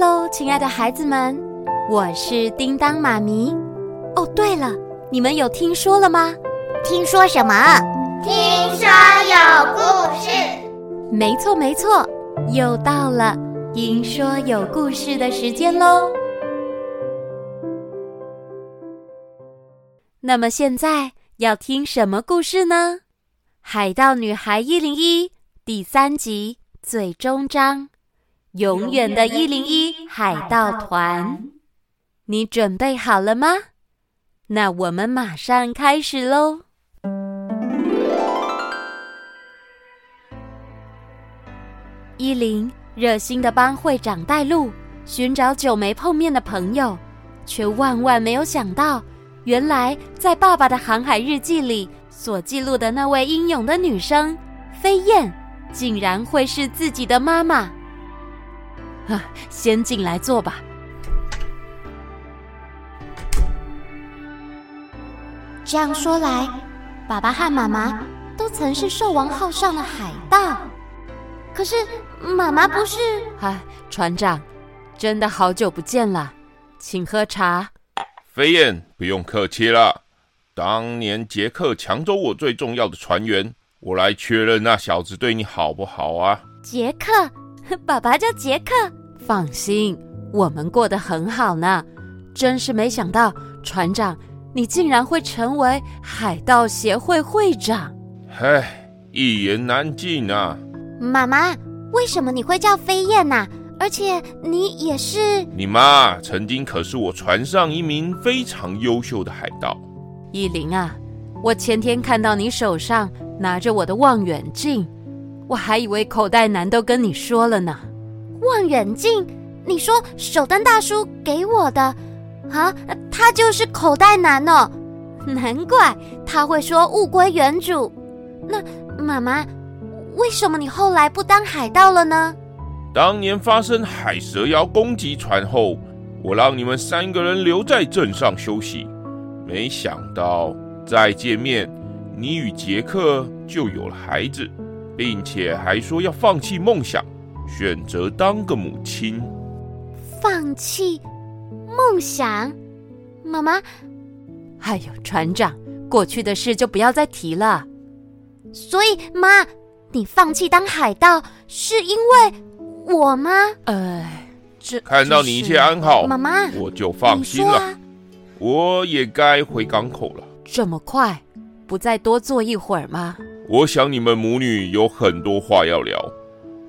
喽，亲爱的孩子们，我是叮当妈咪。哦，对了，你们有听说了吗？听说什么？听说有故事。没错，没错，又到了听说有故事的时间喽。那么现在要听什么故事呢？《海盗女孩一零一》第三集最终章。永远的一零一海盗团，你准备好了吗？那我们马上开始喽！伊琳热心的帮会长带路，寻找久没碰面的朋友，却万万没有想到，原来在爸爸的航海日记里所记录的那位英勇的女生飞燕，竟然会是自己的妈妈。啊，先进来坐吧。这样说来，爸爸和妈妈都曾是兽王号上的海盗，可是妈妈不是。哎，船长，真的好久不见了，请喝茶。飞燕，不用客气了。当年杰克抢走我最重要的船员，我来确认那小子对你好不好啊？杰克，爸爸叫杰克。放心，我们过得很好呢。真是没想到，船长，你竟然会成为海盗协会会长。唉，一言难尽啊。妈妈，为什么你会叫飞燕呢？而且你也是……你妈曾经可是我船上一名非常优秀的海盗。依琳啊，我前天看到你手上拿着我的望远镜，我还以为口袋男都跟你说了呢。望远镜？你说守灯大叔给我的啊？他就是口袋男哦，难怪他会说物归原主。那妈妈，为什么你后来不当海盗了呢？当年发生海蛇妖攻击船后，我让你们三个人留在镇上休息，没想到再见面，你与杰克就有了孩子，并且还说要放弃梦想。选择当个母亲，放弃梦想，妈妈。哎呦，船长，过去的事就不要再提了。所以，妈，你放弃当海盗是因为我吗？呃，这看到你一切安好，妈妈，我就放心了。啊、我也该回港口了。这么快，不再多坐一会儿吗？我想你们母女有很多话要聊。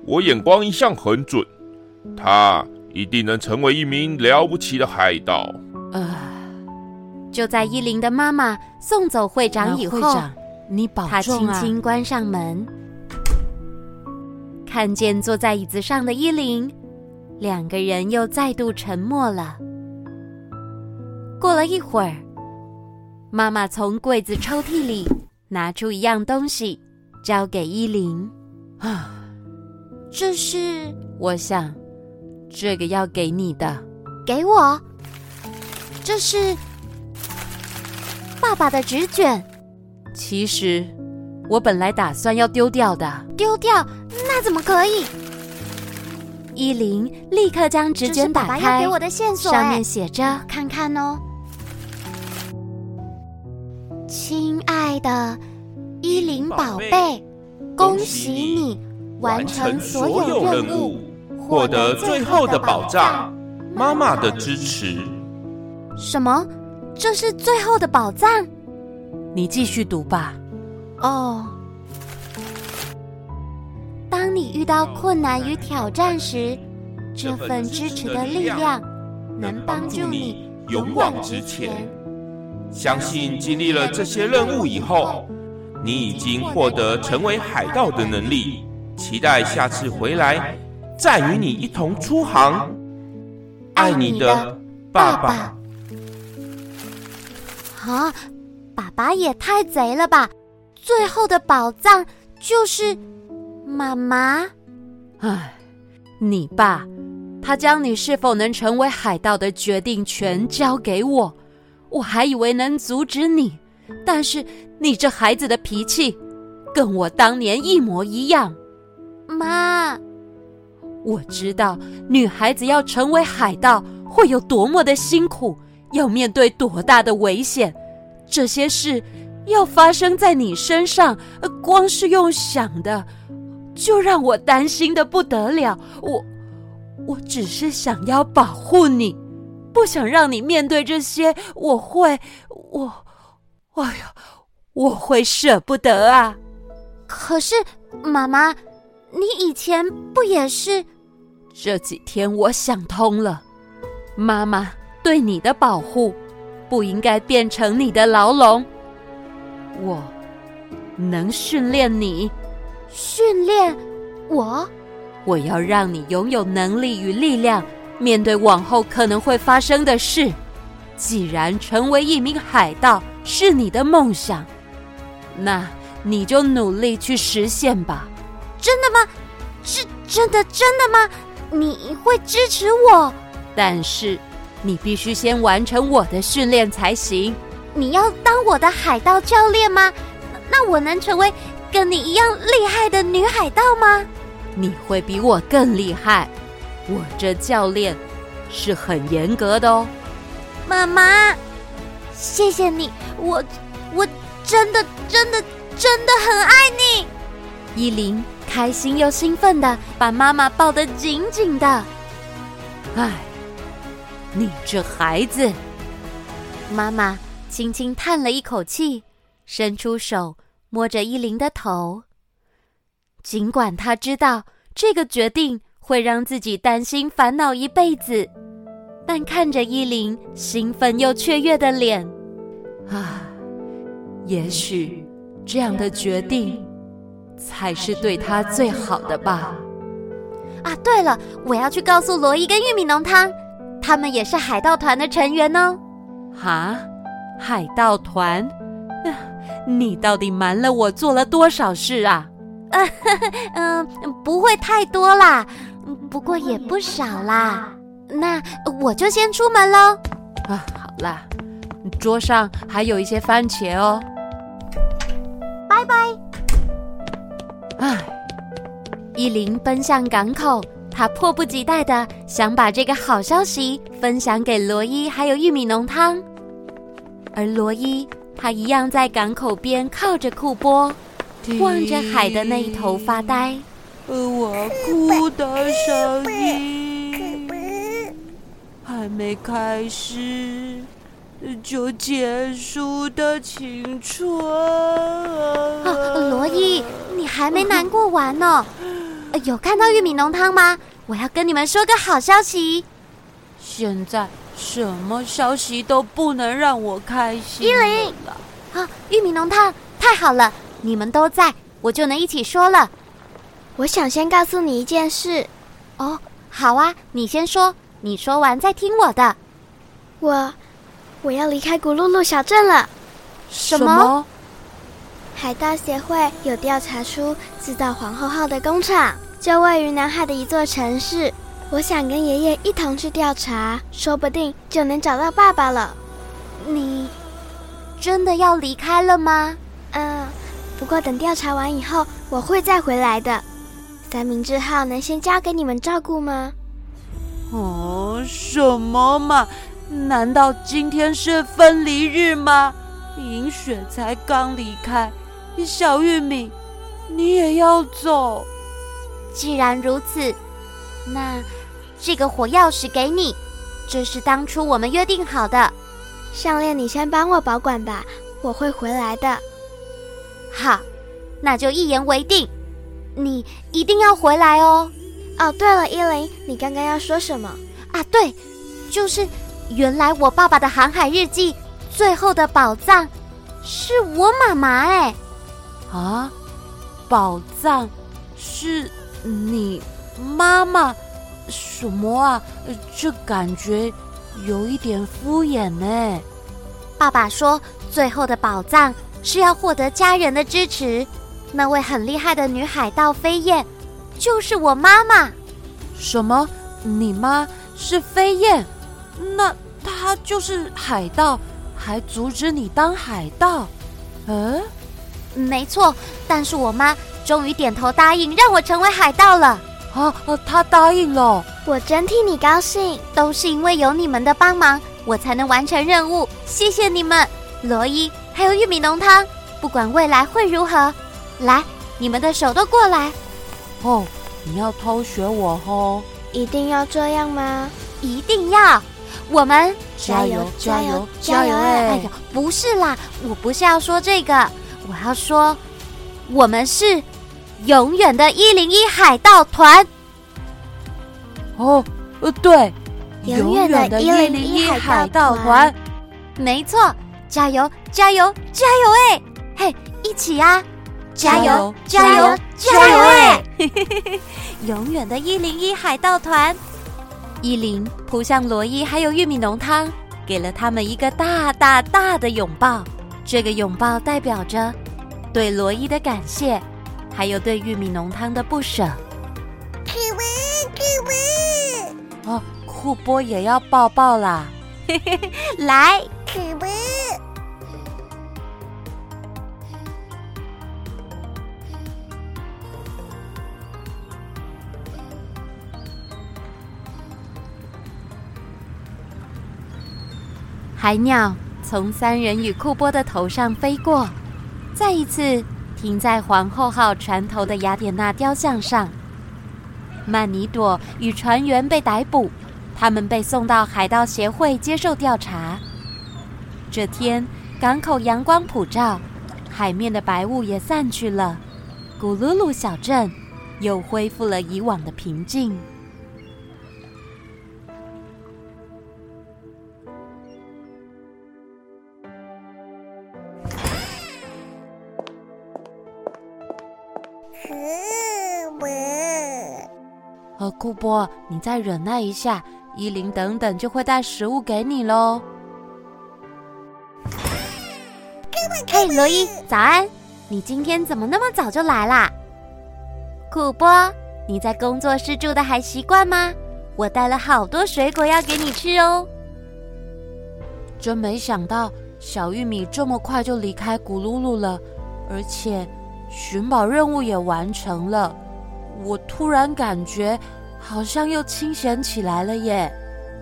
我眼光一向很准，他一定能成为一名了不起的海盗。呃，就在伊琳的妈妈送走会长以后，会长，你保重啊。他轻轻关上门，看见坐在椅子上的伊琳，两个人又再度沉默了。过了一会儿，妈妈从柜子抽屉里拿出一样东西，交给伊琳。啊。这是，我想，这个要给你的，给我。这是爸爸的纸卷。其实，我本来打算要丢掉的。丢掉？那怎么可以？依琳立刻将纸卷打开，爸爸给我的线索，上面写着：“看看哦，亲爱的依琳宝贝，恭喜你。”完成所有任务，获得最后的宝藏，妈妈的支持。什么？这是最后的宝藏？你继续读吧。哦。当你遇到困难与挑战时，这份支持的力量能帮助你勇往直前。相信经历了这些任务以后，你已经获得成为海盗的能力。期待下次回来，再与你一同出航。爱你的爸爸。啊，爸爸也太贼了吧！最后的宝藏就是妈妈。唉，你爸，他将你是否能成为海盗的决定权交给我，我还以为能阻止你，但是你这孩子的脾气，跟我当年一模一样。妈，我知道女孩子要成为海盗会有多么的辛苦，要面对多大的危险。这些事要发生在你身上，光是用想的，就让我担心的不得了。我，我只是想要保护你，不想让你面对这些。我会，我，哎呀，我会舍不得啊。可是，妈妈，你以前不也是？这几天我想通了，妈妈对你的保护不应该变成你的牢笼。我能训练你，训练我，我要让你拥有能力与力量，面对往后可能会发生的事。既然成为一名海盗是你的梦想，那你就努力去实现吧。真的吗？是真的，真的吗？你会支持我，但是你必须先完成我的训练才行。你要当我的海盗教练吗？那我能成为跟你一样厉害的女海盗吗？你会比我更厉害。我这教练是很严格的哦。妈妈，谢谢你，我我真的真的真的很爱你。依琳。开心又兴奋的把妈妈抱得紧紧的。唉，你这孩子。妈妈轻轻叹了一口气，伸出手摸着依琳的头。尽管她知道这个决定会让自己担心烦恼一辈子，但看着依琳兴奋又雀跃的脸，啊，也许这样的决定。才是对他最好的吧。啊，对了，我要去告诉罗伊跟玉米浓汤，他们也是海盗团的成员哦。哈，海盗团？你到底瞒了我做了多少事啊？嗯、呃呃、不会太多啦，不过也不少啦。那我就先出门喽。啊，好啦，桌上还有一些番茄哦。拜拜。唉，伊琳奔向港口，她迫不及待的想把这个好消息分享给罗伊，还有玉米浓汤。而罗伊，他一样在港口边靠着库波，望着海的那一头发呆。我哭的声音还没开始。就结束的青春啊！罗伊，你还没难过完呢。有看到玉米浓汤吗？我要跟你们说个好消息。现在什么消息都不能让我开心。伊琳，啊，玉米浓汤，太好了，你们都在，我就能一起说了。我想先告诉你一件事。哦，好啊，你先说，你说完再听我的。我。我要离开古露露小镇了。什么？海盗协会有调查出制造皇后号的工厂就位于南海的一座城市。我想跟爷爷一同去调查，说不定就能找到爸爸了。你真的要离开了吗？嗯，不过等调查完以后，我会再回来的。三明治号能先交给你们照顾吗？哦，什么嘛！难道今天是分离日吗？银雪才刚离开，小玉米，你也要走？既然如此，那这个火钥匙给你，这是当初我们约定好的。项链你先帮我保管吧，我会回来的。好，那就一言为定，你一定要回来哦。哦，对了，依琳，你刚刚要说什么？啊，对，就是。原来我爸爸的航海日记最后的宝藏是我妈妈哎！啊，宝藏是你妈妈？什么啊？这感觉有一点敷衍呢。爸爸说，最后的宝藏是要获得家人的支持。那位很厉害的女海盗飞燕，就是我妈妈。什么？你妈是飞燕？那他就是海盗，还阻止你当海盗？嗯，没错。但是我妈终于点头答应让我成为海盗了。啊，他答应了，我真替你高兴。都是因为有你们的帮忙，我才能完成任务。谢谢你们，罗伊，还有玉米浓汤。不管未来会如何，来，你们的手都过来。哦，你要偷学我哦？一定要这样吗？一定要。我们加油，加油，加油！哎呦，不是啦，我不是要说这个，我要说，我们是永远的一零一海盗团。哦，呃，对，永远的一零一海盗团，没错，加油，加油，加油！哎，嘿，一起啊！加油，加油，加油！哎，永远的一零一海盗团。伊琳扑向罗伊，还有玉米浓汤，给了他们一个大大大的拥抱。这个拥抱代表着对罗伊的感谢，还有对玉米浓汤的不舍。可文可文？哦，库波也要抱抱啦！来，可不？海鸟从三人与库波的头上飞过，再一次停在皇后号船头的雅典娜雕像上。曼尼朵与船员被逮捕，他们被送到海盗协会接受调查。这天，港口阳光普照，海面的白雾也散去了，古噜噜小镇又恢复了以往的平静。库波，你再忍耐一下，伊琳等等就会带食物给你喽。嘿，罗伊，早安！你今天怎么那么早就来啦？库波，你在工作室住的还习惯吗？我带了好多水果要给你吃哦。真没想到，小玉米这么快就离开咕噜噜了，而且寻宝任务也完成了。我突然感觉好像又清闲起来了耶！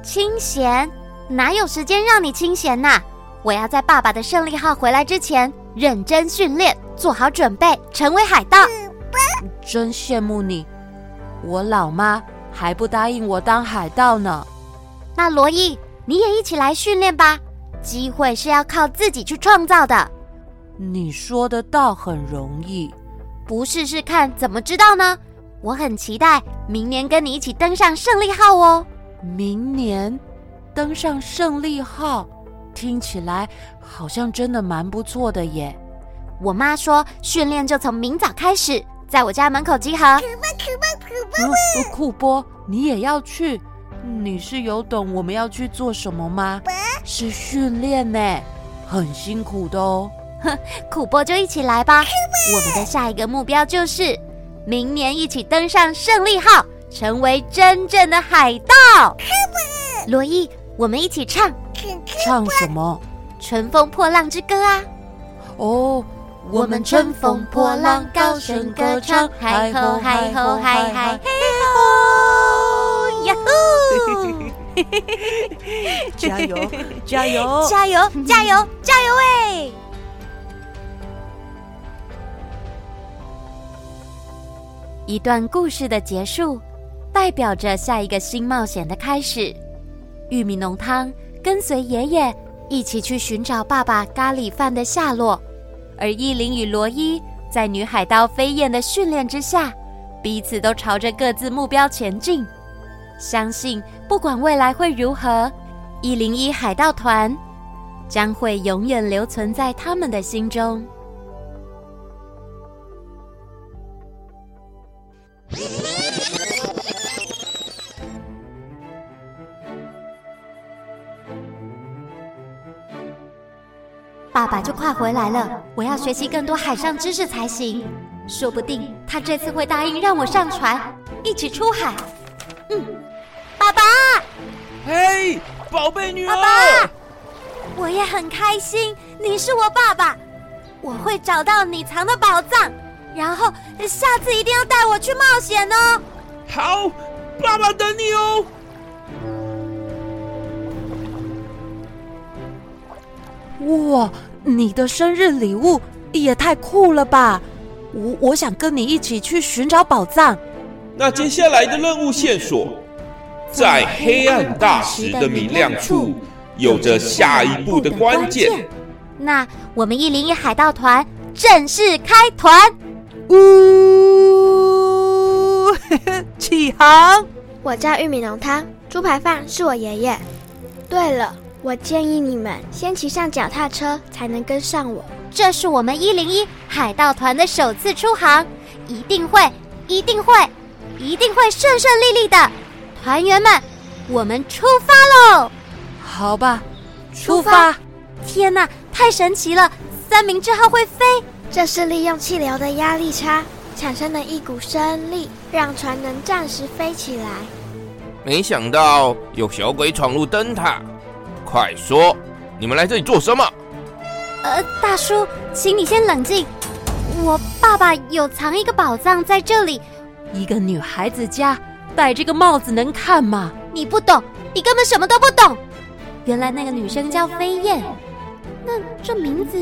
清闲？哪有时间让你清闲呐？我要在爸爸的胜利号回来之前认真训练，做好准备，成为海盗。真羡慕你，我老妈还不答应我当海盗呢。那罗伊，你也一起来训练吧。机会是要靠自己去创造的。你说的倒很容易，不试试看怎么知道呢？我很期待明年跟你一起登上胜利号哦。明年登上胜利号，听起来好像真的蛮不错的耶。我妈说训练就从明早开始，在我家门口集合。库波，库波，库波，库波，你也要去？你是有懂我们要去做什么吗？是训练呢，很辛苦的哦。哼，库波就一起来吧。我们的下一个目标就是。明年一起登上胜利号，成为真正的海盗。罗伊，我们一起唱，唱什么？《乘风破浪之歌》啊！哦，我们乘风破浪，高声歌唱，嗨吼嗨吼嗨嗨嘿吼呀呼！加油，加油，加油，加油，加油！喂！一段故事的结束，代表着下一个新冒险的开始。玉米浓汤跟随爷爷一起去寻找爸爸咖喱饭的下落，而伊琳与罗伊在女海盗飞燕的训练之下，彼此都朝着各自目标前进。相信不管未来会如何，一零一海盗团将会永远留存在他们的心中。爸爸就快回来了，我要学习更多海上知识才行。说不定他这次会答应让我上船，一起出海。嗯，爸爸，嘿，宝贝女儿，爸爸，我也很开心，你是我爸爸，我会找到你藏的宝藏，然后下次一定要带我去冒险哦。好，爸爸等你哦。哇，你的生日礼物也太酷了吧！我我想跟你一起去寻找宝藏。那接下来的任务线索，在黑暗大石的明亮处，有着下一步的关键。那我们一零一海盗团正式开团，呜、呃，起航！我叫玉米浓汤，猪排饭是我爷爷。对了。我建议你们先骑上脚踏车，才能跟上我。这是我们一零一海盗团的首次出航，一定会，一定会，一定会顺顺利利的。团员们，我们出发喽！好吧，出发！天哪，太神奇了！三明治号会飞，这是利用气流的压力差产生的一股升力，让船能暂时飞起来。没想到有小鬼闯入灯塔。快说，你们来这里做什么？呃，大叔，请你先冷静。我爸爸有藏一个宝藏在这里。一个女孩子家戴这个帽子能看吗？你不懂，你根本什么都不懂。原来那个女生叫飞燕。那这名字，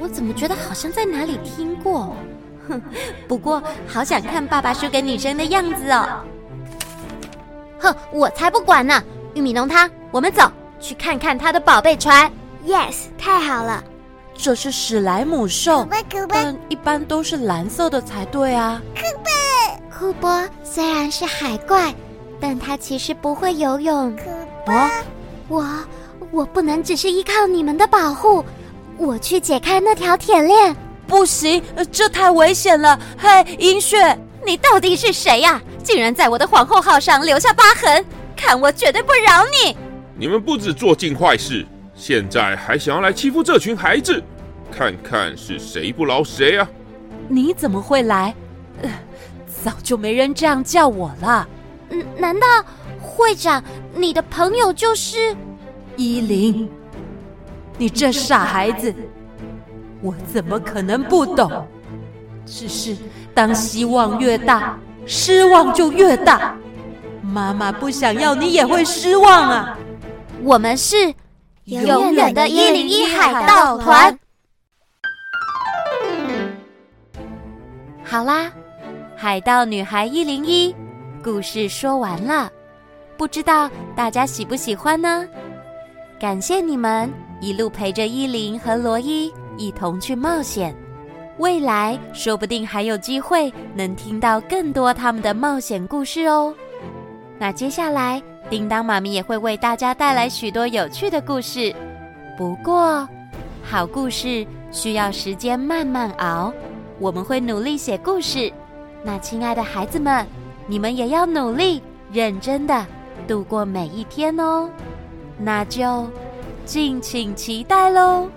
我怎么觉得好像在哪里听过？哼，不过好想看爸爸输给女生的样子哦。哼，我才不管呢！玉米浓汤，我们走。去看看他的宝贝船，Yes，太好了。这是史莱姆兽，但一般都是蓝色的才对啊。库波，虽然是海怪，但他其实不会游泳。哦，我我不能只是依靠你们的保护，我去解开那条铁链。不行，这太危险了。嘿，银雪，你到底是谁呀？竟然在我的皇后号上留下疤痕，看我绝对不饶你！你们不止做尽坏事，现在还想要来欺负这群孩子，看看是谁不饶谁啊！你怎么会来？呃，早就没人这样叫我了。嗯，难道会长你的朋友就是依琳？你这傻孩子，我怎么可能不懂？只是当希望越大，失望就越大。妈妈不想要你也会失望啊！我们是永远的一零一海盗团。好啦，海盗女孩一零一故事说完了，不知道大家喜不喜欢呢？感谢你们一路陪着伊琳和罗伊一同去冒险，未来说不定还有机会能听到更多他们的冒险故事哦。那接下来。叮当妈咪也会为大家带来许多有趣的故事，不过，好故事需要时间慢慢熬。我们会努力写故事，那亲爱的孩子们，你们也要努力认真的度过每一天哦。那就敬请期待喽。